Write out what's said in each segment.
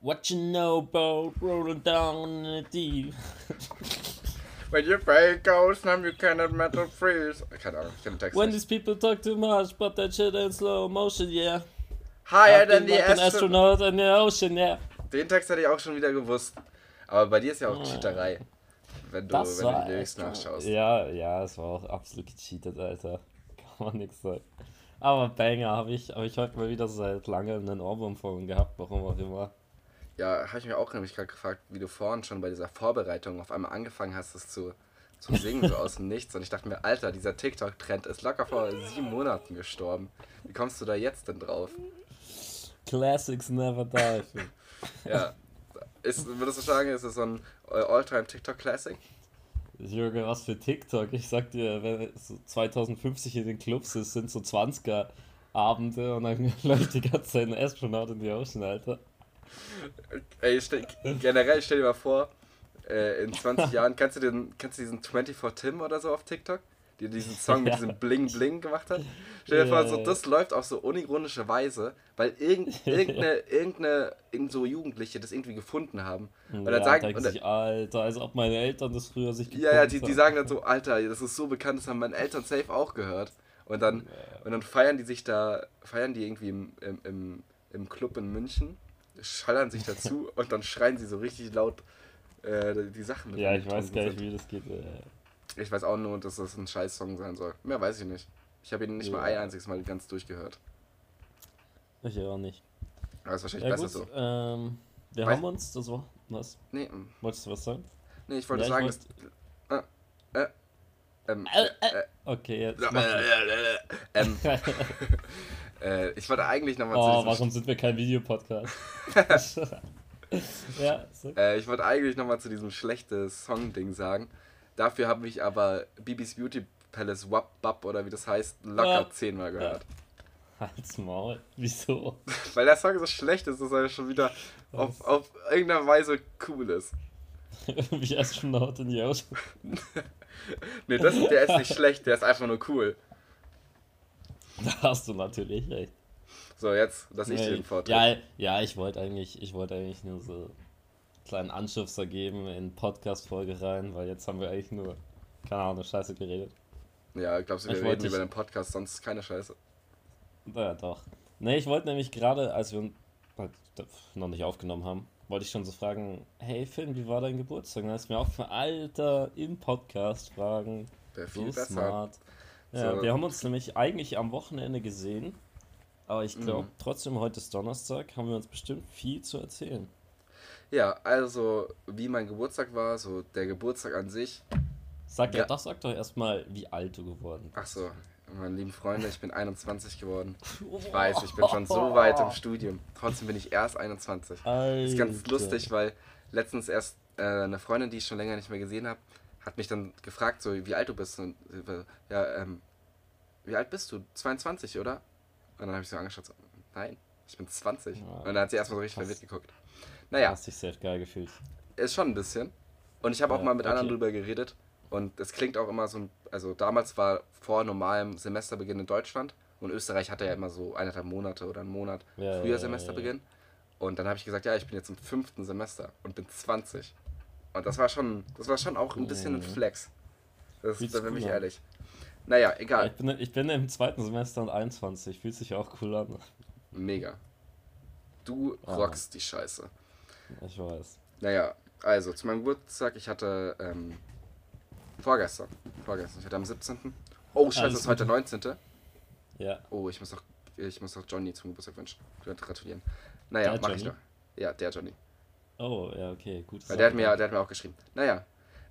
What you know about rolling down in the deep? When your brain goes numb, you cannot metal freeze. Keine Ahnung, ich kenne den Text When nicht. these people talk too much, but that shit in slow motion, yeah. Higher I've than been the like an astronaut. astronaut in the ocean, yeah. Den Text hätte ich auch schon wieder gewusst. Aber bei dir ist ja auch Oh. Cheaterei. Wenn du, Das wenn war du die Lyrics echt- nachschaust. Ja, ja, es war auch absolut gecheatet, Alter. Kann man nix sagen. Aber Banger habe ich, hab ich heute mal wieder seit langem einen Ohrwurm von gehabt, warum auch immer. Ja, habe ich mir auch nämlich gerade gefragt, wie du vorhin schon bei dieser Vorbereitung auf einmal angefangen hast, das zu, zu singen, so aus dem Nichts. Und ich dachte mir, Alter, dieser TikTok-Trend ist locker vor sieben Monaten gestorben. Wie kommst du da jetzt denn drauf? Classics never die. Ja. Ist, würdest du sagen, ist es so ein äh, All-Time TikTok-Classic? Jürgen, was für TikTok? Ich sag dir, wenn so 2050 in den Clubs ist, sind so 20er Abende und dann läuft die ganze Zeit ein Astronaut in die Ocean, Alter. Ey, stell, generell stell dir mal vor, äh, in 20 Jahren, kennst du, den, kennst du diesen 24 Tim oder so auf TikTok? Die diesen Song mit Ja. diesem Bling Bling gemacht hat? Stell dir Ja, vor, so, ja. das läuft auf so unironische Weise, weil irgend, irgendeine, irgendeine, irgend so Jugendliche das irgendwie gefunden haben. Und dann ja, sagen, denken und dann, sich, Alter, als ob meine Eltern das früher sich ja, ja, die, die sagen dann so, Alter, das ist so bekannt, das haben meine Eltern safe auch gehört. Und dann, und dann feiern die sich da, feiern die irgendwie im, im, im, im Club in München, schallern sich dazu und dann schreien sie so richtig laut äh, die Sachen mit Ja, ich weiß gar nicht, wie das geht. Äh, Ich weiß auch nur, dass das ein Scheiß-Song sein soll. Mehr weiß ich nicht. Ich habe ihn nicht mal ein Ja. einziges Mal ganz durchgehört. Ich auch nicht. Aber ist wahrscheinlich Ja, besser gut, so. ähm, wir Weiß- haben uns, das war, was? Nee, Wolltest du was sagen? nee ich wollte Ja, sagen, ich dass. Äh, äh, ähm, Äh, äh, äh, Okay, jetzt. äh, du. äh, äh, ähm, äh, ich wollte eigentlich nochmal oh, zu diesem warum sind wir kein Videopodcast? ja, so. Äh, ich wollte eigentlich nochmal zu diesem schlechten Song-Ding sagen. Dafür habe ich aber Bibis Beauty Palace Wap Bap oder wie das heißt, locker Ja. zehnmal gehört. Halt's Maul. Wieso? Weil der Song so schlecht ist, dass er schon wieder auf, auf irgendeine Weise cool ist. Wie Astronaut in die Ocean. Nee, das, der ist nicht schlecht, der ist einfach nur cool. Da hast du natürlich recht. So, jetzt, dass ich Nee, dir den Vortritt. ja, ja, ich wollte eigentlich, ich wollte eigentlich nur so einen kleinen Anschubser geben in Podcast-Folge rein, weil jetzt haben wir eigentlich nur, keine Ahnung, Scheiße geredet. Ja, glaubst du, wir Ich reden wollte über den Podcast, sonst keine Scheiße. Ja, doch. Ne, ich wollte nämlich gerade, als wir halt noch nicht aufgenommen haben, wollte ich schon so fragen, hey Finn, wie war dein Geburtstag? Dann ist mir aufgefallen, Alter, im Podcast fragen. So viel besser. smart. Ja, So. wir haben uns nämlich eigentlich am Wochenende gesehen, aber ich glaube Mhm. trotzdem, heute ist Donnerstag, haben wir uns bestimmt viel zu erzählen. Ja, also, wie mein Geburtstag war, so der Geburtstag an sich. Sag ja, doch, sag doch erstmal, wie alt du geworden Ach so, meine lieben Freunde, ich bin 21 geworden. Ich weiß, ich bin schon so weit im Studium. Trotzdem bin ich erst 21. Alter. Das ist ganz lustig, weil letztens erst äh, eine Freundin, die ich schon länger nicht mehr gesehen habe, hat mich dann gefragt, so wie alt du bist. Und ja, ähm, wie alt bist du? 22, oder? Und dann habe ich so angeschaut, so, nein, ich bin 20. Ja. Und dann hat sie erstmal so richtig verwirrt geguckt. Naja, hast dich sehr geil gefühlt. ist schon ein bisschen. Und ich habe auch Ja, mal mit anderen okay. drüber geredet. Und es klingt auch immer so, ein- also damals war vor normalem Semesterbeginn in Deutschland. Und Österreich hatte ja immer so eineinhalb Monate oder einen Monat Ja, früher Semesterbeginn. Und dann habe ich gesagt, ja, ich bin jetzt im fünften Semester und bin 20. Und das war schon, das war schon auch ein bisschen ein. Flex. Das, Fühlt's da bin cool ich an. ehrlich. Naja, Ja, egal. ich, bin, ich bin im zweiten Semester und 21, fühlt sich auch cool an. Mega. Du Ah. rockst die Scheiße. Ich weiß. Naja, also zu meinem Geburtstag, ich hatte ähm, vorgestern. Vorgestern, ich hatte am 17. Oh, scheiße, Alles es ist heute der 19. Ja, Oh, ich muss doch, ich muss doch Johnny zum Geburtstag wünschen. Gratulieren. Naja, Der mach ich Johnny? doch. Ja, der Johnny. Oh, ja, okay, gut. Weil der hat, mir, der hat mir auch geschrieben. Naja,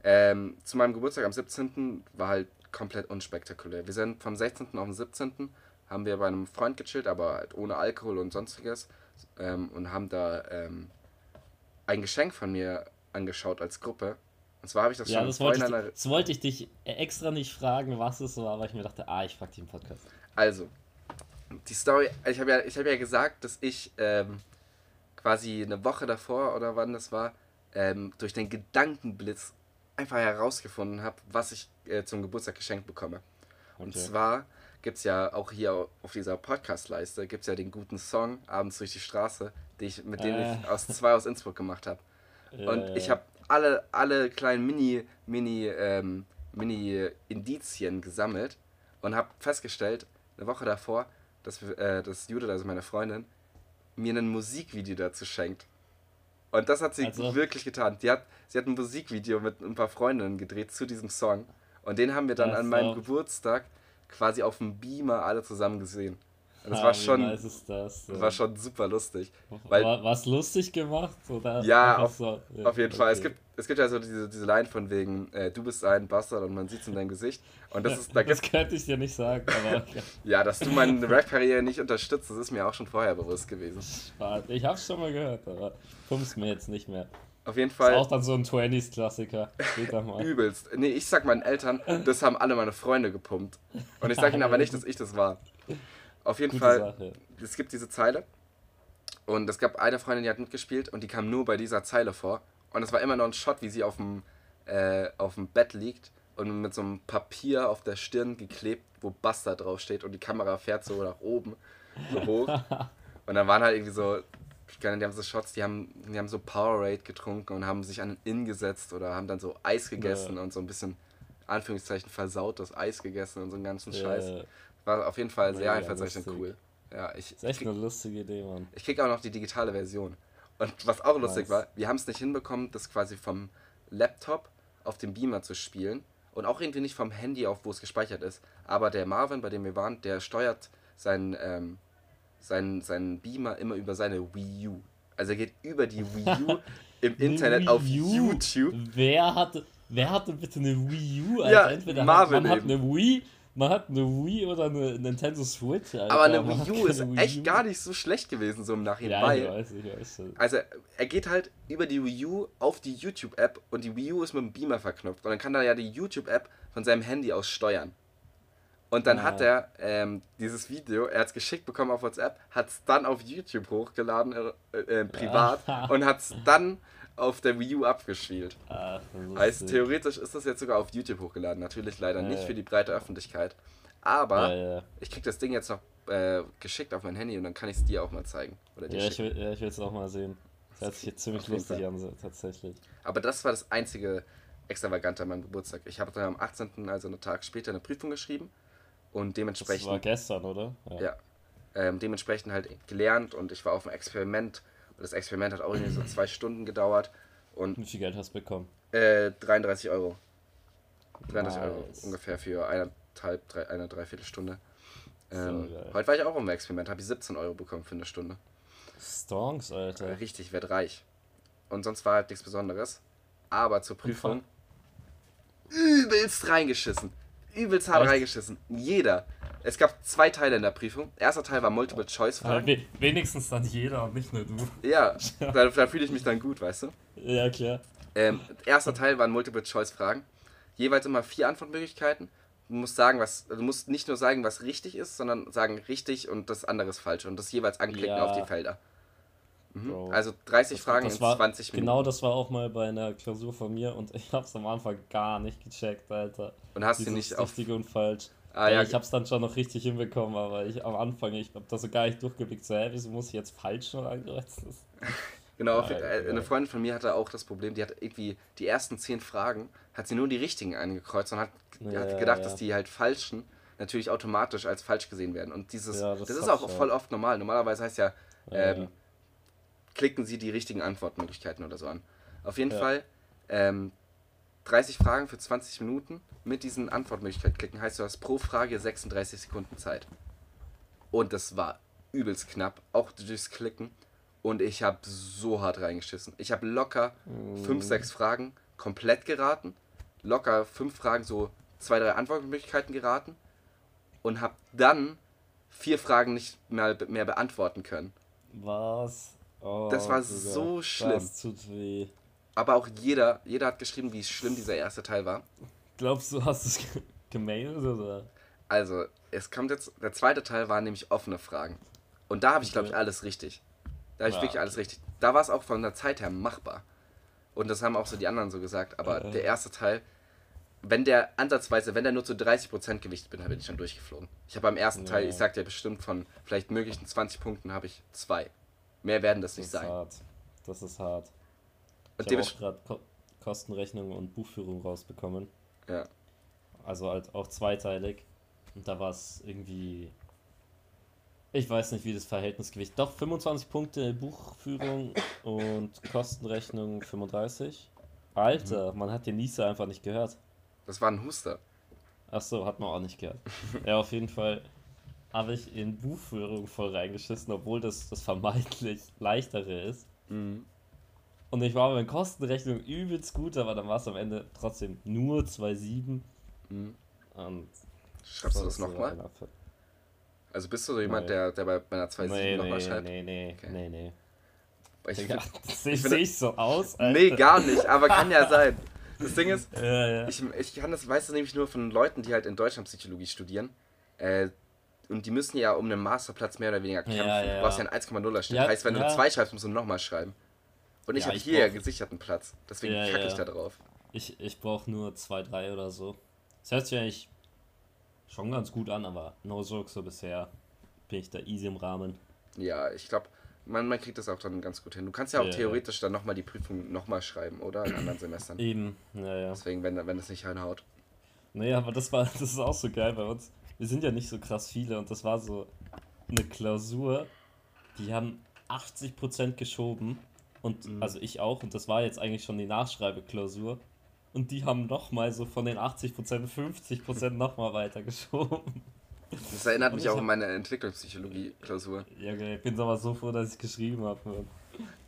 ähm, zu meinem Geburtstag am 17. war halt komplett unspektakulär. Wir sind vom 16. auf den 17. haben wir bei einem Freund gechillt, aber halt ohne Alkohol und sonstiges. Ähm, und haben da ähm, ein Geschenk von mir angeschaut als Gruppe. Und zwar habe ich das Ja, schon das vorhin wollte, ich, das wollte ich dich extra nicht fragen, was es war, weil ich mir dachte, ah, ich frag dich im Podcast. Also, die Story, ich habe ja, ich hab ja gesagt, dass ich ähm, quasi eine Woche davor oder wann das war, ähm, durch den Gedankenblitz einfach herausgefunden habe, was ich äh, zum Geburtstag geschenkt bekomme. Und Okay. zwar gibt es ja auch hier auf dieser Podcast-Leiste, gibt es ja den guten Song Abends durch die Straße, den ich, mit dem Äh. ich aus zwei aus Innsbruck gemacht habe. Ja, Und ich habe alle, alle kleinen Mini, Mini, ähm, Mini Indizien gesammelt und habe festgestellt, eine Woche davor, dass, äh, dass Judith, also meine Freundin, mir ein Musikvideo dazu schenkt. Und das hat sie Also- wirklich getan. Die hat, sie hat ein Musikvideo mit ein paar Freundinnen gedreht zu diesem Song. Und den haben wir dann Das an meinem. Geburtstag quasi auf dem Beamer alle zusammen gesehen. Das Ah, war wie schon, nice ist das, das war schon super lustig. weil- war, war's lustig gemacht? Oder Ja, auf, so? Ja, auf jeden Fall. Es okay. gibt, es gibt ja so diese, diese Line von wegen, äh, du bist ein Bastard und man sieht es in deinem Gesicht. Und das ist, da das könnte ich dir nicht sagen, aber okay. ja, dass du meine Rap-Karriere nicht unterstützt, das ist mir auch schon vorher bewusst gewesen. Ich hab's schon mal gehört, aber pump's mir jetzt nicht mehr. Auf jeden Ist Fall auch dann so ein 20s-Klassiker. Später mal. übelst. Nee, ich sag meinen Eltern, das haben alle meine Freunde gepumpt. Und ich sag ihnen aber nicht, dass ich das war. Auf jeden Gute Fall, Sache. es gibt diese Zeile und es gab eine Freundin, die hat mitgespielt und die kam nur bei dieser Zeile vor. Und es war immer noch ein Shot, wie sie auf dem, äh, auf dem Bett liegt und mit so einem Papier auf der Stirn geklebt, wo Bastard draufsteht und die Kamera fährt so nach oben, so hoch. Und dann waren halt irgendwie so, ich kann, die haben so Shots, die haben, die haben so Powerade getrunken und haben sich an den Inn gesetzt oder haben dann so Eis gegessen Ja. und so ein bisschen, Anführungszeichen, versautes Eis gegessen und so einen ganzen Scheiß. War auf jeden Fall sehr einfallsreich und cool. Ja, ich, ist echt krieg, eine lustige Idee, Mann. ich krieg auch noch die digitale Version. Und was auch lustig Nice. war, wir haben es nicht hinbekommen, das quasi vom Laptop auf dem Beamer zu spielen. Und auch irgendwie nicht vom Handy auf, wo es gespeichert ist. Aber der Marvin, bei dem wir waren, der steuert seinen, ähm, seinen, seinen Beamer immer über seine Wii U. Also er geht über die Wii U im Internet Wii auf? YouTube. Wer hatte, wer hatte bitte eine Wii U? Alter? Ja, Entweder Marvin hat, man hat eben. eine Wii, man hat eine Wii oder eine Nintendo Switch. Alter. Aber eine Man Wii U ist Wii echt U. gar nicht so schlecht gewesen, so im Nachhinein. Ja, ich weiß, ich weiß. Also er geht halt über die Wii U auf die YouTube-App und die Wii U ist mit dem Beamer verknüpft. Und dann kann er ja die YouTube-App von seinem Handy aus steuern. Und dann Ah. hat er ähm, dieses Video, er hat es geschickt bekommen auf WhatsApp, hat es dann auf YouTube hochgeladen, äh, äh, privat, Ah. und hat es dann auf der Wii U abgespielt. Ach, das Heißt, theoretisch ist das jetzt sogar auf YouTube hochgeladen. Natürlich leider Ja, nicht ja. für die breite Öffentlichkeit. Aber ja, ich krieg das Ding jetzt noch äh, geschickt auf mein Handy und dann kann ich es dir auch mal zeigen. Oder dir Ja, ich will, ja, ich will es auch mal sehen. Das hört sich jetzt ziemlich lustig an, tatsächlich. Aber das war das einzige Extravagante an meinem Geburtstag. Ich habe dann am 18., also einen Tag später, eine Prüfung geschrieben und Das dementsprechend, war gestern, oder? ja, ähm, dementsprechend halt gelernt und ich war auf einem Experiment das Experiment hat auch irgendwie so zwei Stunden gedauert und Wie viel Geld hast du bekommen? äh, 33 Euro. 33 Euro Nice. ungefähr für eineinhalb, drei, eine Dreiviertelstunde. Ähm, So heute war ich auch im Experiment, habe ich 17 Euro bekommen für eine Stunde. Stonks, Alter. Richtig, werd reich. Und sonst war halt nichts Besonderes. Aber zur Prüfung übelst reingeschissen. Übelst hart Echt? reingeschissen. Jeder. Es gab zwei Teile in der Prüfung. Erster Teil war Multiple-Choice-Fragen. we wenigstens dann jeder und nicht nur du. Ja, da, da fühle ich mich dann gut, weißt du. Ja, klar. Ähm, erster Teil waren Multiple-Choice-Fragen. Jeweils immer vier Antwortmöglichkeiten. Du musst sagen, was. Du musst nicht nur sagen, was richtig ist, sondern sagen richtig und das andere ist falsch. Und das jeweils anklicken Ja. auf die Felder. Mhm. Bro. Also 30 Fragen in war, 20 Minuten. Genau das war auch mal bei einer Klausur von mir und ich hab's am Anfang gar nicht gecheckt, Alter. Und hast du nicht auf. richtig und falsch. Ah, ja, ich hab's dann schon noch richtig hinbekommen, aber ich am Anfang, ich hab da so gar nicht durchgeblickt, so, hä, wieso muss ich jetzt falsch noch ankreuzen? Das- Genau, Ja, äh, eine Freundin von mir hatte auch das Problem, die hat irgendwie die ersten zehn Fragen, hat sie nur die richtigen angekreuzt und hat, Ja, hat gedacht, dass die halt falschen natürlich automatisch als falsch gesehen werden. Und dieses, das, das ist auch voll oft normal. Normalerweise heißt ja, ähm, klicken Sie die richtigen Antwortmöglichkeiten oder so an. Auf jeden. Fall ähm, 30 Fragen für 20 Minuten mit diesen Antwortmöglichkeiten klicken, heißt du hast pro Frage 36 Sekunden Zeit. Und das war übelst knapp, auch durchs Klicken. Und ich habe so hart reingeschissen. Ich habe locker 5, 6 Fragen komplett geraten, locker 5 Fragen so zwei, drei Antwortmöglichkeiten geraten und habe dann vier Fragen nicht mehr, mehr beantworten können. Was? Oh, Das war Digga, so schlimm. Das tut weh. Aber auch jeder, jeder hat geschrieben, wie schlimm dieser erste Teil war. Glaubst du, hast es ge- gemailt oder? Also, es kommt jetzt, der zweite Teil waren nämlich offene Fragen. Und da habe ich, glaube ich, alles richtig. Da habe ich Ja, wirklich alles richtig. Da war es auch von der Zeit her machbar. Und das haben auch so die anderen so gesagt. Aber Äh. der erste Teil, wenn der ansatzweise, wenn der nur zu 30% gewichtet bin, dann bin ich schon durchgeflogen. Ich habe beim ersten Teil, Ja. ich sagte ja bestimmt von vielleicht möglichen 20 Punkten, habe ich zwei. Mehr werden das Das nicht ist sein. hart. Das ist hart. Ich habe auch gerade Ko Kostenrechnung und Buchführung rausbekommen. ja. Also halt auch zweiteilig. Und da war es irgendwie. Ich weiß nicht, wie das Verhältnisgewicht. Doch, 25 Punkte Buchführung und Kostenrechnung 35. Alter, man hat den Nieser einfach nicht gehört. Das war ein Huster. Ach so, hat man auch nicht gehört. Ja, auf jeden Fall habe ich in Buchführung voll reingeschissen, obwohl das das vermeintlich leichtere ist. Mhm. Und ich war bei den Kostenrechnungen übelst gut, aber dann war es am Ende trotzdem nur 2,7. Mhm. Schreibst du das nochmal? Also bist du so jemand, Nee. der, der bei meiner 2.7 Nee, nochmal nee, schreibt? nee, nee, Okay. nee, nee. Ich Digga, find, sehe ich ich so aus? Alter? nee, gar nicht, aber kann ja sein. Das Ding ist, Ja, ja. ich, ich kann das, weißt du, nämlich nur von Leuten, die halt in Deutschland Psychologie studieren. Äh, und die müssen ja um einen Masterplatz mehr oder weniger kämpfen. Ja, ja. Du brauchst ja ein 1,0er Schnitt. Ja, heißt, wenn du ja. eine 2 schreibst, musst du nochmal schreiben. Und ich Ja, habe hier ja brauch- gesicherten Platz. Deswegen Ja, kacke ja. ich da drauf. Ich, ich brauche nur 2, 3 oder so. Das hört sich eigentlich schon ganz gut an, aber no joke so bisher bin ich da easy im Rahmen. Ja, ich glaube, man, man kriegt das auch dann ganz gut hin. Du kannst ja auch Ja, theoretisch dann nochmal die Prüfung nochmal schreiben, oder? In anderen Semestern. Eben, ja, ja. Deswegen, wenn, wenn es nicht reinhaut. Nee, aber das war, das ist auch so geil bei uns. Wir sind ja nicht so krass viele und das war so eine Klausur, die haben 80% geschoben und Mhm. also ich auch und das war jetzt eigentlich schon die Nachschreibeklausur und die haben nochmal so von den 80% 50% nochmal weiter geschoben. Das erinnert mich ich auch hab- an meine Entwicklungspsychologie-Klausur. Ja, okay, ich bin aber so froh, dass ich geschrieben habe.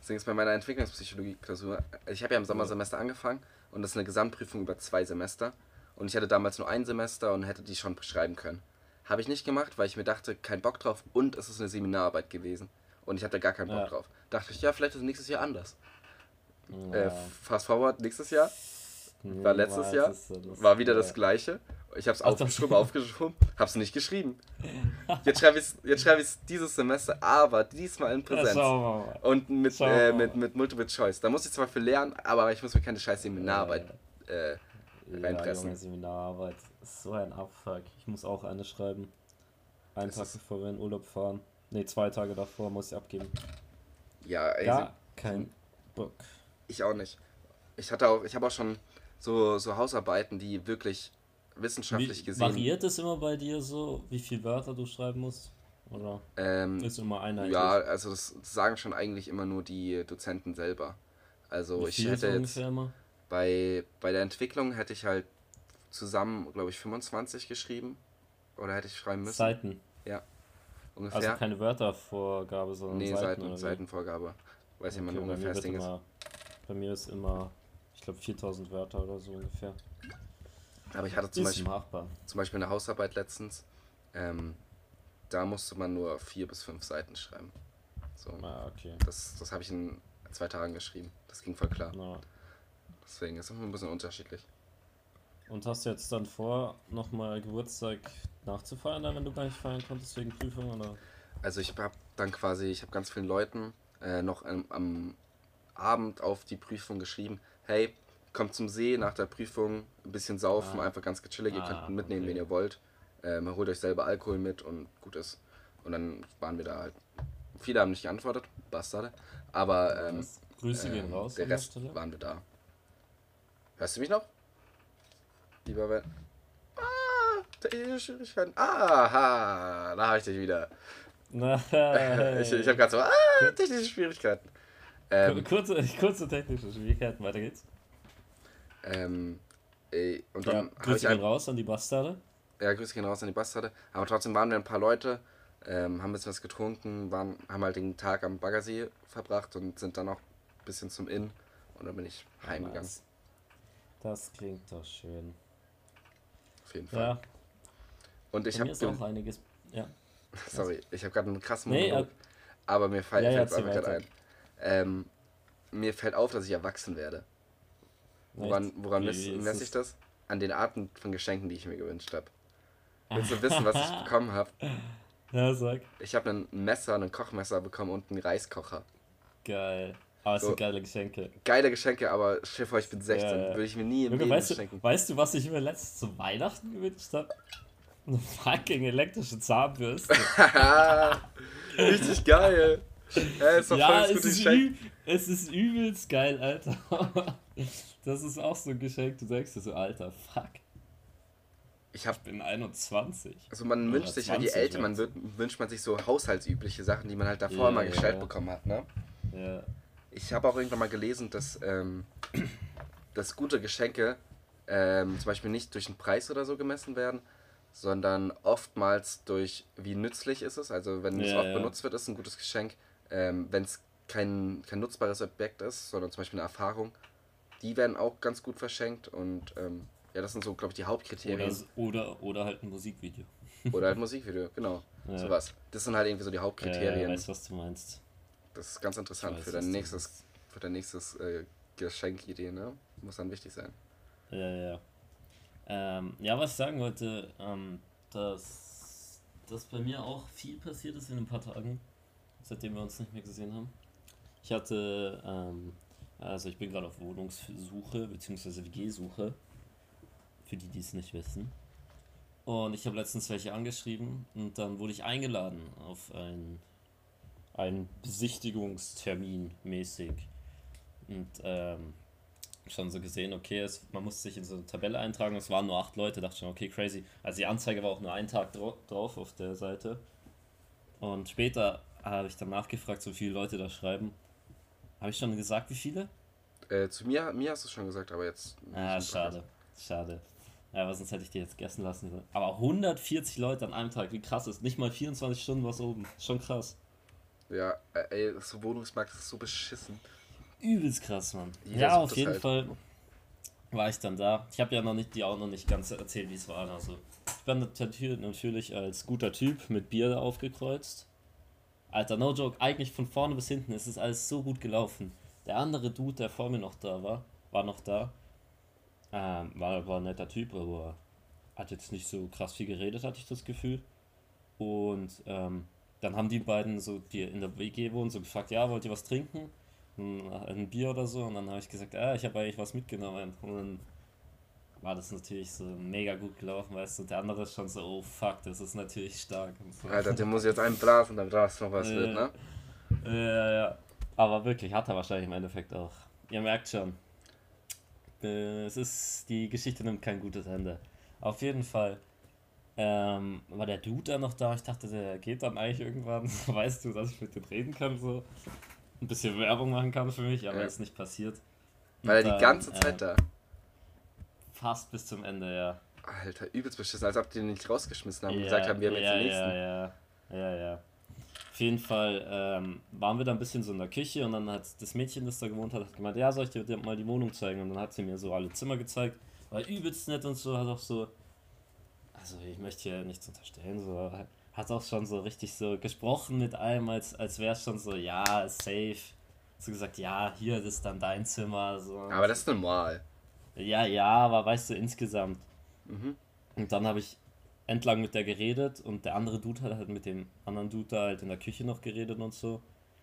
Deswegen ist bei meiner Entwicklungspsychologie-Klausur, ich habe ja im Sommersemester angefangen und das ist eine Gesamtprüfung über zwei Semester. Und ich hatte damals nur ein Semester und hätte die schon schreiben können. Habe ich nicht gemacht, weil ich mir dachte, kein Bock drauf und es ist eine Seminararbeit gewesen. Und ich hatte gar keinen Bock Ja. drauf. Dachte ich, ja, vielleicht ist nächstes Jahr anders. Ja, Äh, fast forward, nächstes Jahr war letztes Jahr, war wieder das ja. gleiche. Ich habe es aufgeschoben, aufgeschoben, habe es nicht geschrieben. Jetzt schreibe ich es jetzt schreib ich's dieses Semester, aber diesmal in Ja, Präsenz. Und mit, äh, mit, mit Multiple Choice. Da muss ich zwar für lernen, aber ich muss mir keine scheiß Seminararbeit äh, Ja, reinpressen. Junge, Seminararbeit. so ein Abfuck. Ich muss auch eine schreiben. Einen Das Tag bevor wir in Urlaub fahren. Ne, zwei Tage davor muss ich abgeben. Ja, ey, Ja, kein Bock. ich auch nicht. Ich hatte auch, ich habe auch schon so, so Hausarbeiten, die wirklich wissenschaftlich Wie, gesehen. variiert es immer bei dir so, wie viele Wörter du schreiben musst? Oder Ähm, ist immer einheitlich? ja, also das sagen schon eigentlich immer nur die Dozenten selber. Also ich hätte jetzt immer? bei, bei der Entwicklung hätte ich halt zusammen, glaube ich, 25 geschrieben. Oder hätte ich schreiben müssen. Seiten. Ungefähr. Also keine Wörtervorgabe, sondern nee, Seiten. Seiten? Seitenvorgabe. Weiß ja Okay, ungefähr mir das Ding ist. immer, bei mir ist immer, ich glaube, 4000 Wörter oder so ungefähr. Aber ich hatte zum Beispiel, machbar. zum Beispiel eine Hausarbeit letztens. Ähm, da musste man nur vier bis fünf Seiten schreiben. So, Ah, okay. das, das habe ich in zwei Tagen geschrieben. Das ging voll klar. Na. Deswegen ist es immer ein bisschen unterschiedlich. Und hast du jetzt dann vor, nochmal Geburtstag nachzufeiern, dann, wenn du gar nicht feiern konntest wegen Prüfung? Oder? Also ich habe dann quasi, ich habe ganz vielen Leuten äh, noch am, am Abend auf die Prüfung geschrieben, hey, kommt zum See nach der Prüfung, ein bisschen saufen, Ah. einfach ganz gechillig, ihr Ah, könnt mitnehmen, okay. wen ihr wollt. Ähm, holt euch selber Alkohol mit und gut ist. Und dann waren wir da halt. Viele haben nicht geantwortet, Bastarde. Aber ähm, Grüße gehen ähm, raus der Rest waren wir da. Hörst du mich noch? Lieber Ben. Ah, technische Schwierigkeiten. Aha, da habe ich dich wieder. Ich, ich habe gerade so, ah, technische Schwierigkeiten. Ähm, kurze, kurze technische Schwierigkeiten, weiter geht's. ähm, ey, und Ja, dann ich Grüße gehen ein, raus an die Bastarde. ja, Grüße gehen raus an die Bastarde. Aber trotzdem waren wir ein paar Leute, ähm, haben ein bisschen was getrunken, waren, haben halt den Tag am Baggersee verbracht und sind dann auch ein bisschen zum Inn. Und dann bin ich heimgegangen. Das klingt doch schön. Auf jeden Fall. Ja, Und ich habe, auch einiges. Ja, sorry, ich habe gerade einen krassen Nee, Monolog, aber mir fällt Ja, ja, einfach gerade ein. Ähm, mir fällt auf, dass ich erwachsen werde. Woran, woran messe es? ich das? An den Arten von Geschenken, die ich mir gewünscht habe. Willst du wissen, was ich bekommen habe? Ja, sag. Ich habe ein Messer, ein Kochmesser bekommen und einen Reiskocher. Geil. Aber es So. sind geile Geschenke. Geile Geschenke, aber stell dir vor, ich bin 16. Ja, ja. Würde ich mir nie im Junge, Leben weißt, du, schenken. weißt du, was ich mir letztens zu Weihnachten gewünscht habe? Eine fucking elektrische Zahnbürste. Richtig geil. Ja, ist doch ja, voll es ist, Geschenk. es ist übelst geil, Alter. Das ist auch so ein Geschenk, du denkst dir so, Alter, fuck, Ich hab, ich bin 21. also man wünscht sich je 20 älter man wird, wünscht man sich so haushaltsübliche Sachen, die man halt davor Ja, mal gestellt bekommen hat, ne? Ja, Ich habe auch irgendwann mal gelesen, dass, ähm, dass gute Geschenke ähm, zum Beispiel nicht durch den Preis oder so gemessen werden, sondern oftmals durch wie nützlich ist es. Also wenn es Ja, oft ja. benutzt wird, ist es ein gutes Geschenk. Ähm, wenn es kein, kein nutzbares Objekt ist, sondern zum Beispiel eine Erfahrung, die werden auch ganz gut verschenkt und ähm, ja, das sind so, glaube ich, die oder, Hauptkriterien. oder, oder halt ein Musikvideo. Oder, halt Musikvideo, genau. Ja. Sowas. Das sind halt irgendwie so die Ja, Hauptkriterien. weißt, was du meinst. Das ist ganz interessant weiß, für dein nächstes, für dein nächstes äh, Geschenkidee, ne? Muss dann wichtig sein. Ja, ja. Ähm, ja, was ich sagen wollte, ähm, dass, dass bei mir auch viel passiert ist in ein paar Tagen, seitdem wir uns nicht mehr gesehen haben. Ich hatte, ähm, also ich bin gerade auf Wohnungssuche, beziehungsweise WG-Suche, für die, die es nicht wissen. Und ich habe letztens welche angeschrieben und dann wurde ich eingeladen auf ein, einen Besichtigungstermin mäßig. Und ähm, schon so gesehen, okay, es, man musste sich in so eine Tabelle eintragen, es waren nur acht Leute, dachte schon, okay, crazy. Also die Anzeige war auch nur einen Tag dra drauf auf der Seite. Und später habe ich dann nachgefragt, so viele Leute da schreiben. Habe ich schon gesagt, wie viele? Äh, zu mir, mir hast du es schon gesagt, aber jetzt. Ah, schade. Schade. Ja, aber sonst hätte ich die jetzt gegessen lassen. Aber 140 Leute an einem Tag, wie krass ist. Nicht mal 24 Stunden was oben. Schon krass. Ja, äh, ey, das Wohnungsmarkt ist so beschissen. Übelst krass, Mann. Jeder ja, auf jeden halt. Fall war ich dann da. Ich habe ja noch nicht, die auch noch nicht ganz erzählt, wie es war. Also, ich bin natürlich, natürlich als guter Typ mit Bier da aufgekreuzt. Alter, no joke, eigentlich von vorne bis hinten ist es alles so gut gelaufen. Der andere Dude, der vor mir noch da war, war noch da. Ähm, war, war ein netter Typ, aber hat jetzt nicht so krass viel geredet, hatte ich das Gefühl. Und ähm, dann haben die beiden, so, die in der WG wohnen, so gefragt, ja, wollt ihr was trinken? Ein, ein Bier oder so. Und dann habe ich gesagt, ah, ich habe eigentlich was mitgenommen. Und dann war das natürlich so mega gut gelaufen, weißt du. Und der andere ist schon so, oh fuck, das ist natürlich stark. So. Alter, den muss jetzt einblasen, damit das noch was Äh. wird, ne? Ja, ja. Aber wirklich, hat er wahrscheinlich im Endeffekt auch. Ihr merkt schon. Äh, Es ist, die Geschichte nimmt kein gutes Ende. Auf jeden Fall ähm, war der Dude dann noch da. Ich dachte, der geht dann eigentlich irgendwann. Weißt du, dass ich mit dem reden kann, so ein bisschen Werbung machen kann für mich, aber Ja. ist nicht passiert. Weil er Und die dann, ganze äh, Zeit da. Fast bis zum Ende, ja. Alter, übelst beschissen, als ob die den nicht rausgeschmissen haben und ja, gesagt haben, wir haben ja, jetzt den nächsten. Ja, ja, ja, ja. Auf jeden Fall ähm, waren wir da ein bisschen so in der Küche und dann hat das Mädchen, das da gewohnt hat, hat gemeint, ja, soll ich dir mal die Wohnung zeigen? Und dann hat sie mir so alle Zimmer gezeigt. War übelst nett und so, hat auch so, also ich möchte hier nichts unterstellen, so, hat auch schon so richtig so gesprochen mit allem, als, als wäre es schon so, ja, safe. So gesagt, ja, hier, ist dann dein Zimmer. So. Aber das ist normal. Ja, ja, aber weißt du, insgesamt. Mhm. Und dann habe ich entlang mit der geredet und der andere Dude hat halt mit dem anderen Dude da halt in der Küche noch geredet und so.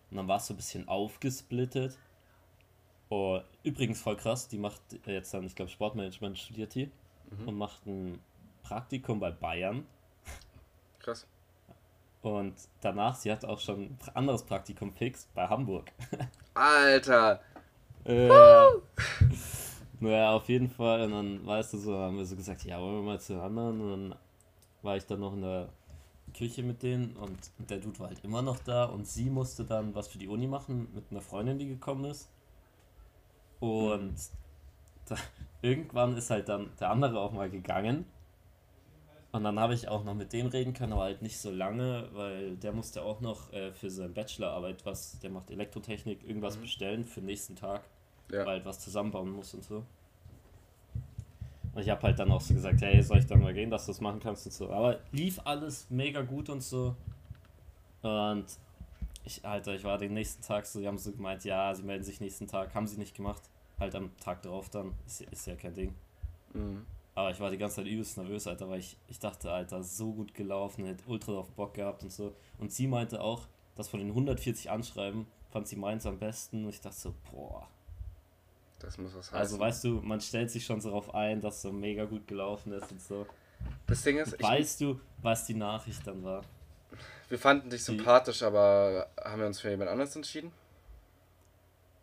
Und dann war es so ein bisschen aufgesplittet. Oh, übrigens voll krass, die macht jetzt dann, ich glaube, Sportmanagement studiert die Mhm. und macht ein Praktikum bei Bayern. Krass. Und danach, sie hat auch schon ein anderes Praktikum fix bei Hamburg. Alter! Äh, naja, auf jeden Fall. Und dann, weißt du, so haben wir so gesagt, ja, wollen wir mal zu den anderen. Und dann war ich dann noch in der Küche mit denen und der Dude war halt immer noch da und sie musste dann was für die Uni machen mit einer Freundin, die gekommen ist. Und da, irgendwann ist halt dann der andere auch mal gegangen. Und dann habe ich auch noch mit dem reden können, aber halt nicht so lange, weil der musste auch noch äh, für seine Bachelorarbeit was, der macht Elektrotechnik, irgendwas Mhm. bestellen für den nächsten Tag, Ja. weil halt was zusammenbauen muss und so. Und ich habe halt dann auch so gesagt, hey, soll ich dann mal gehen, dass du das machen kannst und so. Aber lief alles mega gut und so. Und ich, Alter, ich war den nächsten Tag so, die haben so gemeint, ja, sie melden sich nächsten Tag, haben sie nicht gemacht. Halt am Tag drauf dann, ist, ist ja kein Ding. Mhm. Aber ich war die ganze Zeit übelst nervös, Alter, weil ich, ich dachte, Alter, so gut gelaufen, hätte ultra drauf Bock gehabt und so. Und sie meinte auch, dass von den 140 Anschreiben fand sie meins am besten. Und ich dachte so, boah. Das muss was heißen. Also weißt du, man stellt sich schon so darauf ein, dass so mega gut gelaufen ist und so. das Ding ist, ich, Weißt du, was die Nachricht dann war? wir fanden dich sympathisch, aber haben wir uns für jemand anderes entschieden?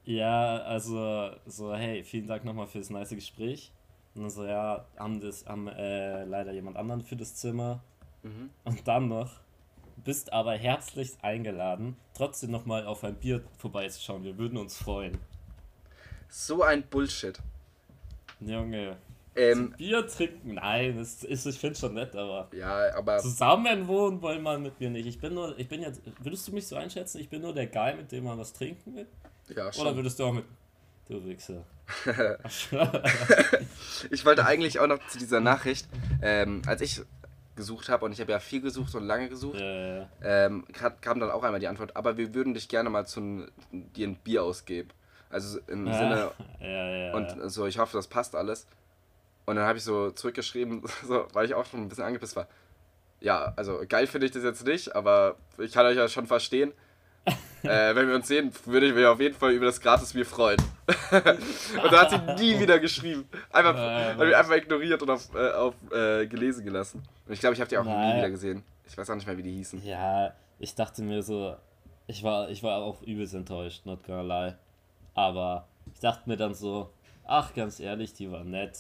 Ja, also so, hey, vielen Dank nochmal für das nice Gespräch. Und dann so, ja, haben das, haben äh, leider jemand anderen für das Zimmer. Mhm. Und dann noch, bist aber herzlichst eingeladen, trotzdem nochmal auf ein Bier vorbeizuschauen. Wir würden uns freuen. So ein Bullshit. Junge. Ähm, Bier trinken, nein, das ist, ich finde schon nett, aber ja, aber zusammen wohnen wollen man mit mir nicht. Ich bin nur, ich bin jetzt, würdest du mich so einschätzen, ich bin nur der Guy, mit dem man was trinken will? ja, Oder schon. würdest du auch mit, du Wichser. Ich wollte eigentlich auch noch zu dieser Nachricht, ähm, als ich gesucht habe, und ich habe ja viel gesucht und lange gesucht, äh, ähm, hat- kam dann auch einmal die Antwort, aber wir würden dich gerne mal zu dir ein Bier ausgeben. Also im Sinne, ja, ja, ja. und so, ich hoffe, das passt alles. Und dann habe ich so zurückgeschrieben, so, weil ich auch schon ein bisschen angepisst war. Ja, also geil finde ich das jetzt nicht, aber ich kann euch ja schon verstehen. Äh, wenn wir uns sehen, würde ich mich auf jeden Fall über das Gratisbier freuen. und da hat sie nie wieder geschrieben. Einfach, Nein, hat mich einfach ignoriert und auf, äh, auf äh, gelesen gelassen. Und ich glaube, ich habe die auch nie wieder gesehen. Ich weiß auch nicht mehr, wie die hießen. Ja, ich dachte mir so, ich war, ich war auch übelst enttäuscht, not gonna lie. Aber ich dachte mir dann so, ach, ganz ehrlich, die war nett.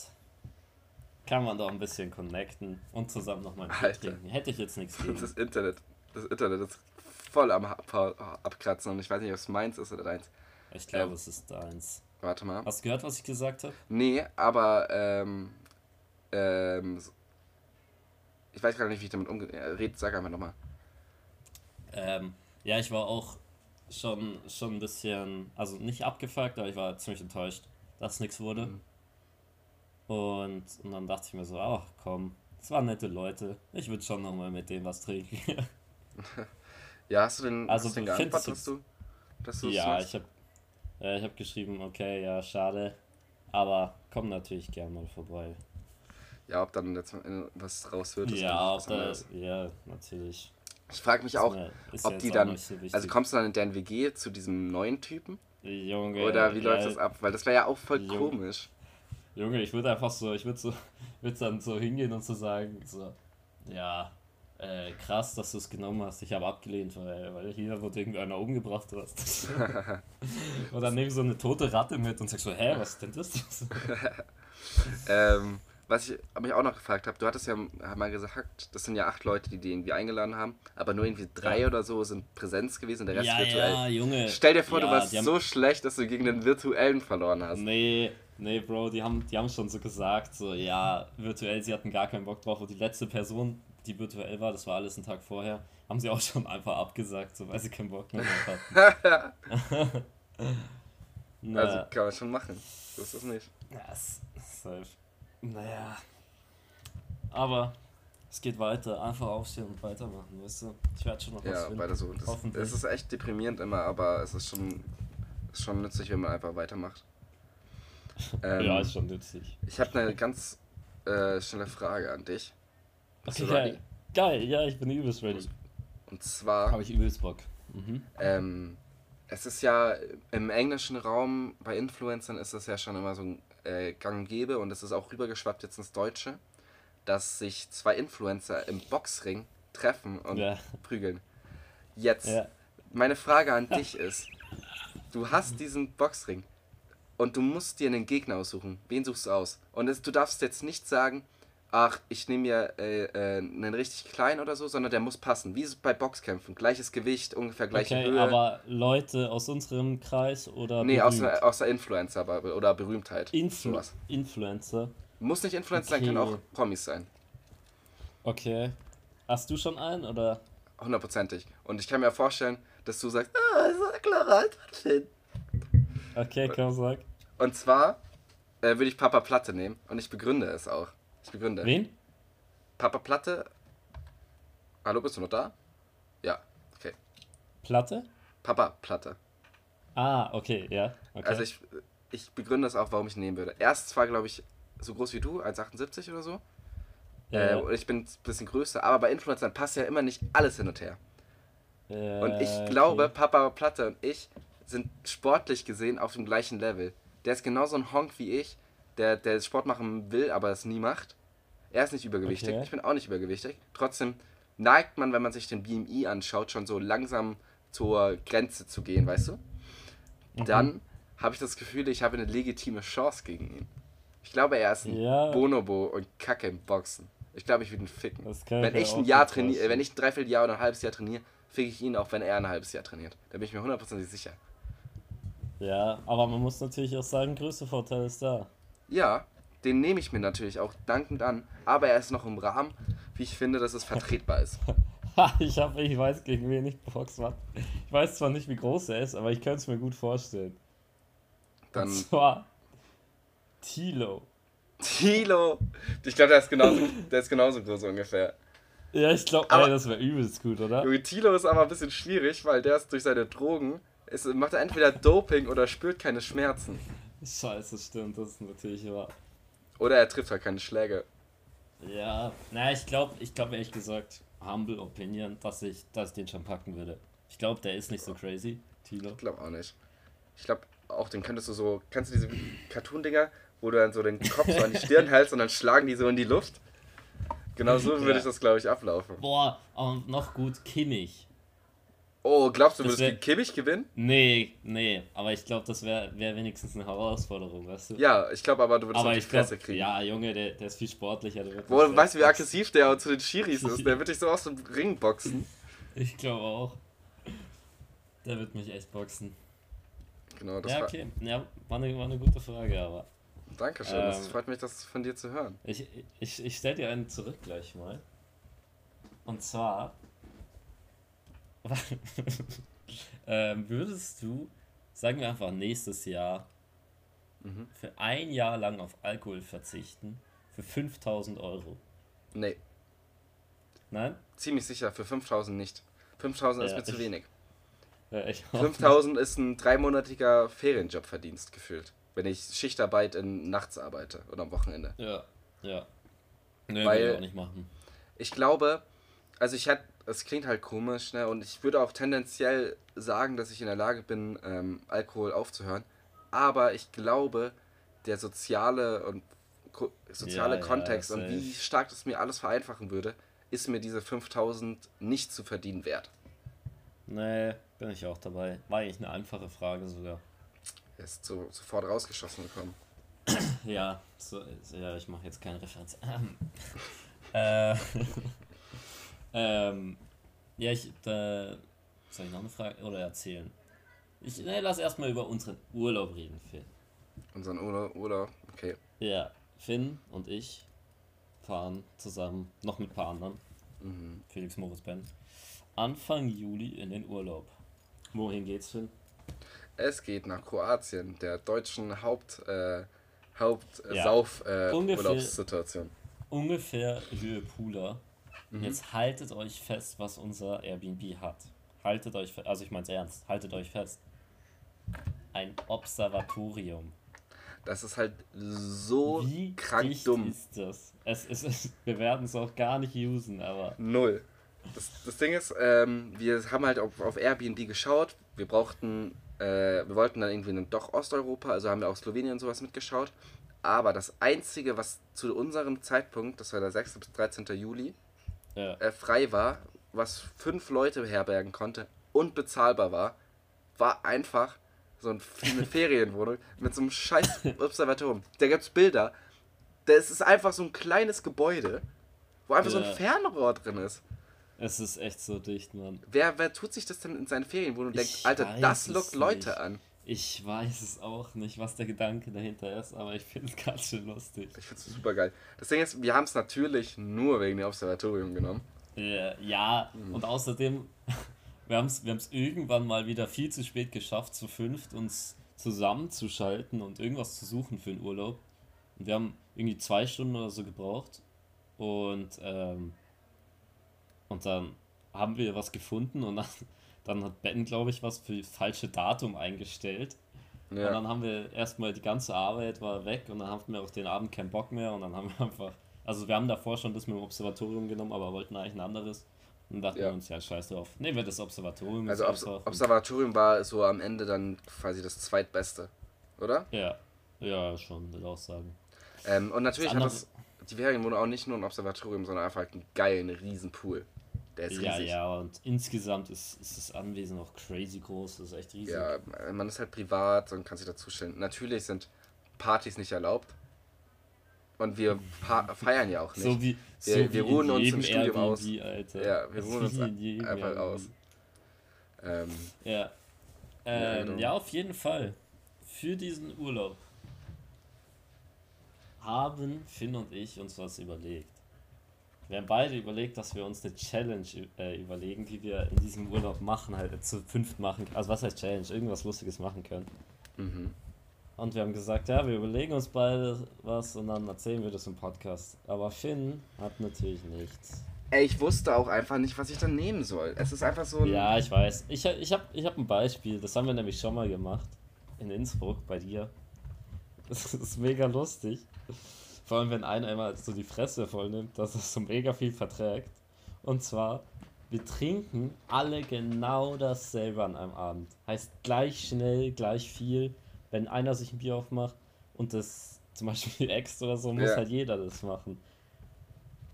Kann man doch ein bisschen connecten und zusammen nochmal ein Bier trinken. Hätte ich jetzt nichts gegen. Das Internet, das Internet ist voll am Ab- Abkratzen und ich weiß nicht, ob es meins ist oder deins. Ich glaube, Ja. es ist deins. Warte mal. Hast du gehört, was ich gesagt habe? Nee, aber ähm, ähm, ich weiß gerade nicht, wie ich damit umgehe. Ja, red, sag einfach nochmal. Ähm, ja, ich war auch schon, schon ein bisschen, also nicht abgefuckt, aber ich war ziemlich enttäuscht, dass nichts wurde. Mhm. Und, und dann dachte ich mir so, ach komm, das waren nette Leute. Ich würde schon nochmal mit denen was trinken. Ja, hast du denn, Also, hast du findest geantwortet, dass du, dass du ja, ich habe äh, ich hab geschrieben, okay, ja, schade. Aber komm natürlich gern mal vorbei. Ja, ob dann jetzt was raus wird, ist Ja, ob da, ja, natürlich. Ich frage mich auch, ist ob die auch dann, so also kommst du dann in deren WG zu diesem neuen Typen? Junge, Oder wie ja, läuft das ab? Weil das wäre ja auch voll Junge. komisch. Junge, ich würde einfach so, ich würde so, würde dann so hingehen und so sagen, so, ja, äh, krass, dass du es genommen hast. Ich habe abgelehnt, weil, weil hier wurde irgendwie einer umgebracht oder was. und dann nehme ich so eine tote Ratte mit und sag so, hä, was ist denn das? Ähm, was ich mich auch noch gefragt habe, du hattest ja mal gesagt, das sind ja acht Leute, die die irgendwie eingeladen haben, aber nur irgendwie drei Ja. oder so sind Präsenz gewesen, der Rest ja, virtuell. ja, Junge. Stell dir vor, ja, du warst haben- so schlecht, dass du gegen den virtuellen verloren hast. Nee, nee, Bro, die haben, die haben schon so gesagt, so, ja, virtuell, sie hatten gar keinen Bock drauf. Und die letzte Person, die virtuell war, das war alles einen Tag vorher, haben sie auch schon einfach abgesagt, so, weil sie keinen Bock mehr hatten. Na, Also kann man schon machen. So ist das nicht. ja, es- safe. Naja. Aber es geht weiter. Einfach aufstehen und weitermachen, weißt du? Ich werde schon noch was Ja, finden. weiter so. Das, Hoffentlich. es ist echt deprimierend immer, aber es ist schon, ist schon nützlich, wenn man einfach weitermacht. Ähm, ja, ist schon nützlich. Ich habe eine ganz äh, schnelle Frage an dich. Bist Okay, du ready? geil. Geil, ja, ich bin übelst ready. Und zwar, Habe ich übelst Bock. Mhm. ähm, es ist ja im englischen Raum, bei Influencern ist das ja schon immer so ein äh, gang und gäbe und es ist auch rübergeschwappt jetzt ins Deutsche, dass sich zwei Influencer im Boxring treffen und Ja. prügeln. Jetzt, Ja. meine Frage an dich ist, du hast diesen Boxring und du musst dir einen Gegner aussuchen. Wen suchst du aus? Und es, du darfst jetzt nicht sagen, ach, ich nehme mir äh, äh, einen richtig kleinen oder so, sondern der muss passen. Wie bei Boxkämpfen? Gleiches Gewicht, ungefähr gleiche Okay, Höhe. aber Leute aus unserem Kreis oder nee, aus, berühmt? aus der Influencer aber- oder Berühmtheit. Influ sowas. Influencer. Muss nicht Influencer sein, können Okay. auch Promis sein. Okay. Hast du schon einen oder? Hundertprozentig. Und ich kann mir vorstellen, dass du sagst, ah, ist eine klare Antwort. Okay, komm, sag. Und zwar äh, würde ich Papa Platte nehmen und ich begründe es auch. Ich begründe. Wen? Papa Platte. Hallo, bist du noch da? Ja, okay. Platte? Papa Platte. Ah, okay, ja. Okay. Also ich, ich begründe es auch, warum ich ihn nehmen würde. Er ist zwar, glaube ich, so groß wie du, 1,78 oder so. ja, Äh, ja. und ich bin ein bisschen größer, aber bei Influencern passt ja immer nicht alles hin und her. Äh, Und ich glaube, okay. Papa Platte und ich sind sportlich gesehen auf dem gleichen Level. Der ist genauso ein Honk wie ich, der, der Sport machen will, aber es nie macht. Er ist nicht übergewichtig, Okay. ich bin auch nicht übergewichtig. Trotzdem neigt man, wenn man sich den BMI anschaut, schon so langsam zur Grenze zu gehen, weißt du? Mhm. Dann habe ich das Gefühl, ich habe eine legitime Chance gegen ihn. Ich glaube, er ist ein Ja. Bonobo und Kacke im Boxen. Ich glaube, ich würde ihn ficken. Wenn ich ein Jahr trainiere, wenn ich ein Dreivierteljahr oder ein halbes Jahr trainiere, fick ich ihn auch, wenn er ein halbes Jahr trainiert. Da bin ich mir hundertprozentig sicher. Ja, aber man muss natürlich auch sagen, größte Vorteil ist da. Ja, den nehme ich mir natürlich auch dankend an, aber er ist noch im Rahmen, wie ich finde, dass es vertretbar ist. Ha, ich, hab, ich weiß, gegen wen ich geboxt habe. Ich weiß zwar nicht, wie groß er ist, aber ich könnte es mir gut vorstellen. Dann Und zwar Tilo. Tilo. Ich glaube, der ist genauso, der ist genauso groß ungefähr. Ja, ich glaube, Aber- das wäre übelst gut, oder? Junge, Tilo ist aber ein bisschen schwierig, weil der ist durch seine Drogen, ist, macht er entweder Doping oder spürt keine Schmerzen. Scheiße, stimmt, das ist natürlich wahr. Oder er trifft halt keine Schläge. Ja, naja, ich glaube, ich glaube ehrlich gesagt, humble opinion, dass ich, dass ich den schon packen würde. Ich glaube, der ist nicht so crazy, Tilo. Ich glaube auch nicht. Ich glaube auch, den könntest du so, kannst du diese Cartoon-Dinger, wo du dann so den Kopf so an die Stirn hältst und dann schlagen die so in die Luft? Genau so würde ich das, glaube ich, ablaufen. Boah, und noch gut, Kimmich. Oh, glaubst du, würdest wär- gegen Kimmich gewinnen? Nee, nee, aber ich glaube, das wäre wär wenigstens eine Herausforderung, weißt du? Ja, ich glaube aber, du würdest aber auf die Fresse kriegen. ja, Junge, der, der ist viel sportlicher. Wo, weißt du, wie aggressiv der zu den Schiris ist? Der wird dich so aus dem Ring boxen. Ich glaube auch. Der wird mich echt boxen. Genau, das Ja, okay. Ja, war eine, war eine gute Frage, aber. Dankeschön, es Ähm, freut mich, das von dir zu hören. Ich, ich, ich stelle dir einen zurück gleich mal. Und zwar. ähm, würdest du, sagen wir einfach nächstes Jahr, Mhm. für ein Jahr lang auf Alkohol verzichten? Für 5000 Euro. Nee, Nein? ziemlich sicher, für 5000 nicht. 5000 ist Ja, mir zu ich- wenig. Ja, ich auch 5000 ist ein dreimonatiger Ferienjobverdienst gefühlt. Wenn ich Schichtarbeit in nachts arbeite oder am Wochenende. Ja, ja. Nee, Weil- ich auch nicht machen. Ich glaube, also ich hätte, es klingt halt komisch, ne? Und ich würde auch tendenziell sagen, dass ich in der Lage bin, ähm, Alkohol aufzuhören. Aber ich glaube, der soziale und ko soziale Ja, ja, Kontext und safe. wie stark das mir alles vereinfachen würde, ist mir diese 5000 nicht zu verdienen wert. Nee, bin ich auch dabei. War eigentlich eine einfache Frage sogar. Er ist so, sofort rausgeschossen gekommen. Ja, so, so, ja, ich mache jetzt keine Referenz. äh, ähm, ja, ich, äh, soll ich noch eine Frage oder erzählen? Ich nee, lass erstmal über unseren Urlaub reden, Finn. Unseren Urlaub, Urlaub, okay. Ja, Finn und ich fahren zusammen, noch mit ein paar anderen, Mhm. Felix, Moritz, Ben, Anfang Juli in den Urlaub. Wohin geht's, Finn? Es geht nach Kroatien, der deutschen Haupt, äh, Haupt Ja. Sauf äh, Ungefähr- Urlaubssituation. ungefähr Höhe Pula. Und jetzt haltet euch fest, was unser Airbnb hat. Haltet euch, fe- also ich meine es ernst, haltet euch fest. Ein Observatorium. Das ist halt so Wie krank dumm. ist das? Es ist, wir werden es auch gar nicht usen, aber Null. Das, das Ding ist, ähm, wir haben halt auf, auf Airbnb geschaut. Wir brauchten, äh, wir wollten dann irgendwie in doch Osteuropa, also haben wir auch Slowenien und sowas mitgeschaut. Aber das Einzige, was zu unserem Zeitpunkt, das war der 6. bis 13. Juli, ja, äh, frei war, was fünf Leute beherbergen konnte und bezahlbar war, war einfach so ein- eine Ferienwohnung mit so einem scheiß Observatorium. Da gibt's Bilder. Das ist einfach so ein kleines Gebäude, wo einfach so Ja. ein Fernrohr drin ist. es ist echt so dicht, Mann. Wer, wer tut sich das denn in seine Ferienwohnung und denkt, Alter, das es lockt Leute nicht. an? Ich weiß es auch nicht, was der Gedanke dahinter ist, aber ich finde es ganz schön lustig. Ich find's super geil. Das Ding ist, wir haben es natürlich nur wegen dem Observatorium genommen. Ja, ja und außerdem, wir haben es wir haben's irgendwann mal wieder viel zu spät geschafft, zu fünft uns zusammenzuschalten und irgendwas zu suchen für den Urlaub. Und wir haben irgendwie zwei Stunden oder so gebraucht. Und, ähm, und dann haben wir was gefunden und dann, dann hat Ben, glaube ich, was für falsche Datum eingestellt. Und Ja. dann haben wir erstmal die ganze Arbeit war weg und dann haben wir auf den Abend keinen Bock mehr und dann haben wir einfach, also wir haben davor schon das mit dem Observatorium genommen, aber wollten eigentlich ein anderes. Und dachten Ja. wir uns, ja, scheiß drauf. Nehmen wir das Observatorium. Also Obs. Observatorium war so am Ende dann quasi das zweitbeste, oder? Ja, ja, schon, würde auch sagen. Ähm, und natürlich Das hat das die Ferienwohnung auch nicht nur ein Observatorium, sondern einfach einen geilen riesen Pool. Der ist Ja, riesig. ja, und insgesamt ist, ist das Anwesen auch crazy groß. Das ist echt riesig. Ja, man ist halt privat und kann sich dazustellen. Natürlich sind Partys nicht erlaubt. Und wir feiern ja auch nicht. So wie, so Wir- wie wir ruhen uns im Studium aus. Airbnb, Alter. Ja, wir Das ruhen uns einfach Airbnb. aus. ähm, Ja. Ähm, ja, auf jeden Fall. Für diesen Urlaub haben Finn und ich uns was überlegt. Wir haben beide überlegt, dass wir uns eine Challenge äh, überlegen, die wir in diesem Urlaub machen, halt zu fünft machen. Also was heißt Challenge? Irgendwas Lustiges machen können. mhm. Und wir haben gesagt, ja, wir überlegen uns beide was und dann erzählen wir das im Podcast. Aber Finn hat natürlich nichts. Ey, ich wusste auch einfach nicht, was ich dann nehmen soll. Es ist einfach so ein. Ja, ich weiß. Ich, ich habe ich hab ein Beispiel, das haben wir nämlich schon mal gemacht. In Innsbruck bei dir. Das ist mega lustig. Vor allem, wenn einer immer so die Fresse voll nimmt, dass er so mega viel verträgt. Und zwar, wir trinken alle genau dasselbe an einem Abend. Heißt gleich schnell, gleich viel. Wenn einer sich ein Bier aufmacht und das zum Beispiel Ex oder so, muss Ja. halt jeder das machen.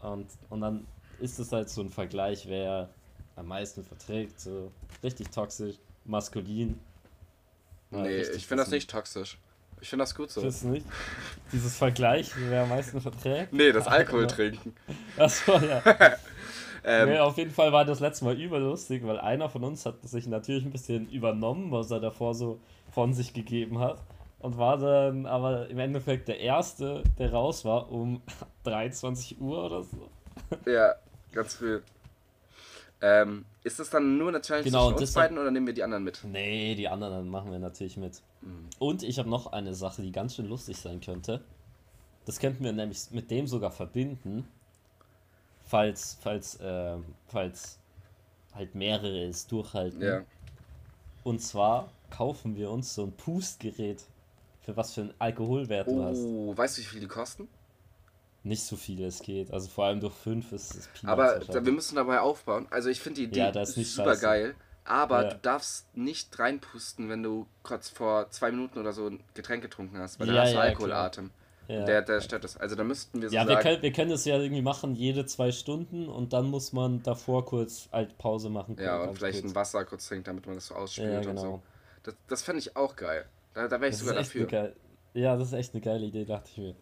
Und, und dann ist es halt so ein Vergleich, wer am meisten verträgt. So richtig toxisch, maskulin. Nee, ich finde das nicht toxisch. Ich finde das gut so. Du nicht? Dieses Vergleich, wer am meisten verträgt? Nee, das Alkohol trinken. Achso, ja. Ähm, nee, auf jeden Fall war das letzte Mal überlustig, weil einer von uns hat sich natürlich ein bisschen übernommen, was er davor so von sich gegeben hat. Und war dann aber im Endeffekt der Erste, der raus war um 23 Uhr oder so. Ja, ganz früh. Ähm, ist das dann nur eine Challenge Genau, zwischen uns beiden oder nehmen wir die anderen mit? Nee, die anderen machen wir natürlich mit. Mhm. Und ich habe noch eine Sache, die ganz schön lustig sein könnte. Das könnten wir nämlich mit dem sogar verbinden, falls, falls, ähm, falls halt mehrere es durchhalten. Ja. Und zwar kaufen wir uns so ein Pustgerät, für was für einen Alkoholwert du hast. Oh, weißt du, wie viel die kosten? Nicht so viel es geht. Also vor allem durch 5 ist es Peanuts Aber da, wir müssen dabei aufbauen. Also ich finde die Idee Ja, super scheiße. geil. Aber Ja. du darfst nicht reinpusten, wenn du kurz vor zwei Minuten oder so ein Getränk getrunken hast, weil dann Ja, hast du ja, Alkoholatem. ja. Der, der stört das. Also da müssten wir so ja, wir können, wir können das ja irgendwie machen, jede zwei Stunden und dann muss man davor kurz halt Pause machen. ja, und vielleicht kurz. ein Wasser kurz trinken, damit man das so ausspült Ja, und genau. so. Das, das fände ich auch geil. Da, da wäre ich Das sogar dafür. ja, das ist echt eine geile Idee, dachte ich mir.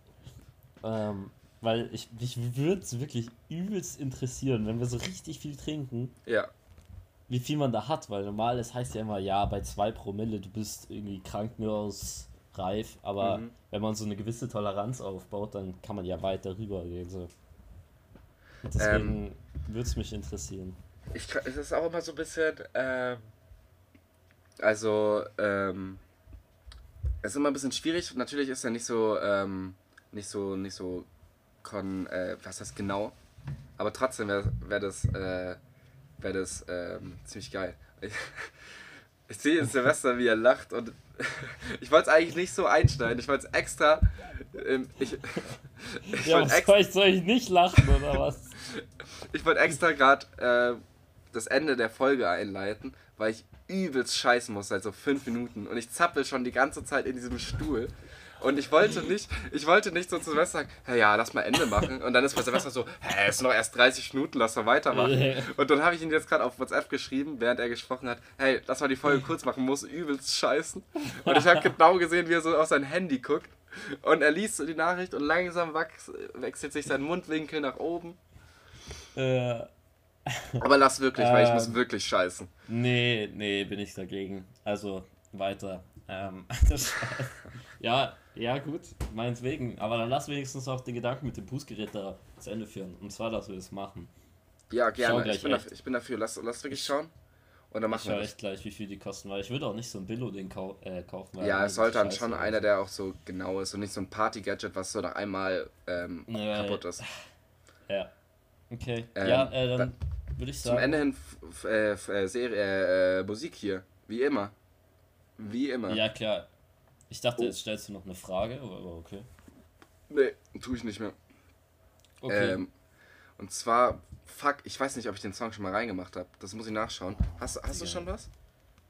Ähm, weil ich, mich würde es wirklich übelst interessieren, wenn wir so richtig viel trinken, Ja. wie viel man da hat, weil normal, es heißt ja immer, ja, bei 2 Promille, du bist irgendwie krankenhausreif, aber Mhm. wenn man so eine gewisse Toleranz aufbaut, dann kann man ja weit darüber gehen. So. Und deswegen Ähm. würde es mich interessieren. Ich, es ist auch immer so ein bisschen, ähm, also, ähm, es ist immer ein bisschen schwierig. Natürlich ist er nicht so, ähm, nicht so, nicht so, kon, äh, was heißt genau. Aber trotzdem wäre wär das, äh, wäre das ähm, ziemlich geil. Ich, ich sehe jetzt Silvester, wie er lacht und ich wollte es eigentlich nicht so einschneiden. Ich wollte es extra, ähm, ich, ich Ja, wollte was extra, soll ich, soll ich nicht lachen oder was? ich wollte extra gerade äh, das Ende der Folge einleiten, weil ich übelst scheißen muss seit so fünf Minuten und ich zappel schon die ganze Zeit in diesem Stuhl. Und ich wollte nicht, ich wollte nicht so zu Silvester sagen, hey, ja, lass mal Ende machen. Und dann ist bei Silvester so, hä, es sind noch erst 30 Minuten, lass mal weitermachen. Und dann habe ich ihn jetzt gerade auf WhatsApp geschrieben, während er gesprochen hat, hey, lass mal die Folge kurz machen, muss übelst scheißen. Und ich habe genau gesehen, wie er so auf sein Handy guckt. Und er liest so die Nachricht und langsam wechselt sich sein Mundwinkel nach oben. Äh, Aber lass wirklich, weil ich muss Ähm. wirklich scheißen. nee, nee, bin ich dagegen. Also, weiter. Ähm, ja, ja, gut, meinetwegen. Aber dann lass wenigstens auch den Gedanken mit dem Pustgerät da zu Ende führen. Und zwar, dass wir das machen. Ja, gerne. Ich bin, dafür, ich bin dafür. Lass, lass wirklich schauen. Und dann Ich machen wir schaue das. gleich, wie viel die kosten, weil ich würde auch nicht so ein Billo-Ding kau äh, kaufen. Ja, es sollte dann schon ist. einer, der auch so genau ist und nicht so ein Party-Gadget, was so nach einmal ähm, Ja, kaputt ist. Ja. Okay. Ähm, ja, äh, dann dann würde ich Zum sagen. Ende hin äh, äh, Serie, äh, äh, Musik hier. Wie immer. Wie immer. Ja, klar. Ich dachte, Oh. jetzt stellst du noch eine Frage, aber okay. Nee, tue ich nicht mehr. Okay. Ähm, und zwar fuck, ich weiß nicht, ob ich den Song schon mal reingemacht habe. Das muss ich nachschauen. Hast, hast du Ja. schon was?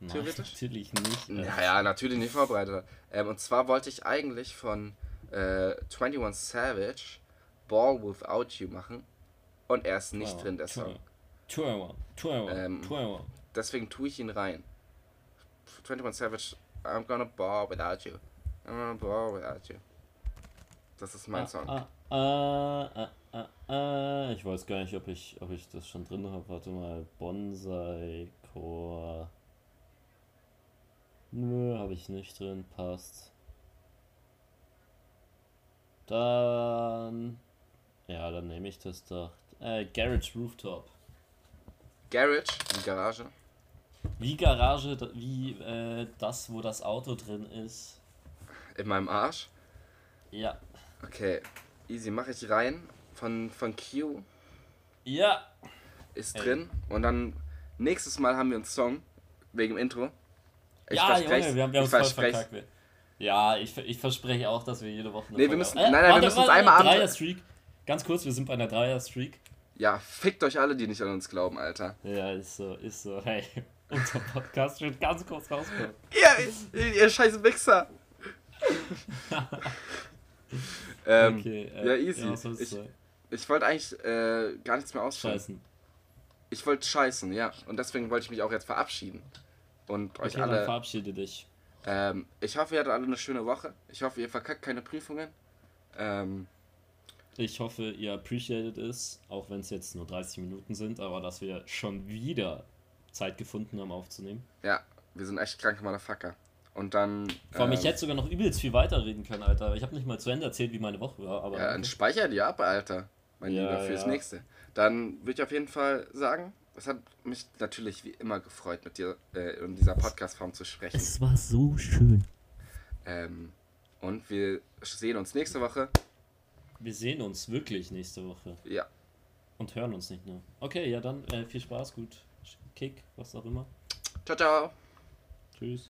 Nein, Theoretisch? Natürlich nicht. Naja, natürlich nicht vorbereitet. Ähm, und zwar wollte ich eigentlich von äh, 21 Savage Ball Without You machen. Und er ist nicht drin, der Song. 21, 21, Ähm, 21. Deswegen tue ich ihn rein. 21 Savage, I'm gonna ball without you. I'm gonna ball without you. Das ist mein Song. Ah, ah, ah, ah, ah. Ich weiß gar nicht, ob ich, ob ich das schon drin habe. Warte mal. Bonsai Core. Nö, habe ich nicht drin. Passt. Dann. Ja, dann nehme ich das doch. Äh, Garage Rooftop. Garage, die Garage. Wie Garage, wie äh, das, wo das Auto drin ist. In meinem Arsch. Ja. Okay, easy, mache ich rein. Von, von Q Ja. ist Ey. drin. Und dann nächstes Mal haben wir einen Song wegen dem Intro. Ich ja, verspreche Junge, wir haben, wir ich verspreche Ja, ich, ich verspreche auch, dass wir jede Woche Nee, wir müssen- haben. nein, nein, wir müssen uns einmal Dreier-Streak. Ganz kurz, wir sind bei einer Dreier-Streak. Ja, fickt euch alle, die nicht an uns glauben, Alter. Ja, ist so, ist so. Hey, unser Podcast wird ganz kurz rauskommen. Ihr, ihr, ihr scheiß Wichser. ähm, okay, ja, easy. soll's Ich- sein? Ich wollte eigentlich äh, gar nichts mehr ausführen. Scheißen. Ich wollte scheißen, ja. Und deswegen wollte ich mich auch jetzt verabschieden. Und euch Okay, dann alle. verabschiede dich. Ähm, ich hoffe, ihr hattet alle eine schöne Woche. Ich hoffe, ihr verkackt keine Prüfungen. Ähm, Ich hoffe, ihr appreciated es, auch wenn es jetzt nur 30 Minuten sind, aber dass wir schon wieder Zeit gefunden haben aufzunehmen. ja, wir sind echt kranke Motherfucker. Und dann. Vor allem, ich ähm, hätte sogar noch übelst viel weiterreden können, Alter. Ich habe nicht mal zu Ende erzählt, wie meine Woche war, aber. Ja, dann speicher die ab, Alter. Mein Ja, Lieber, fürs ja. nächste. Dann würde ich auf jeden Fall sagen, es hat mich natürlich wie immer gefreut, mit dir äh, in dieser Podcast-Form zu sprechen. es war so schön. Ähm, und wir sehen uns nächste Woche. Wir sehen uns wirklich nächste Woche Ja, und hören uns nicht nur. Okay, ja dann äh, viel Spaß, gut Kick, was auch immer. ciao, ciao. Tschüss.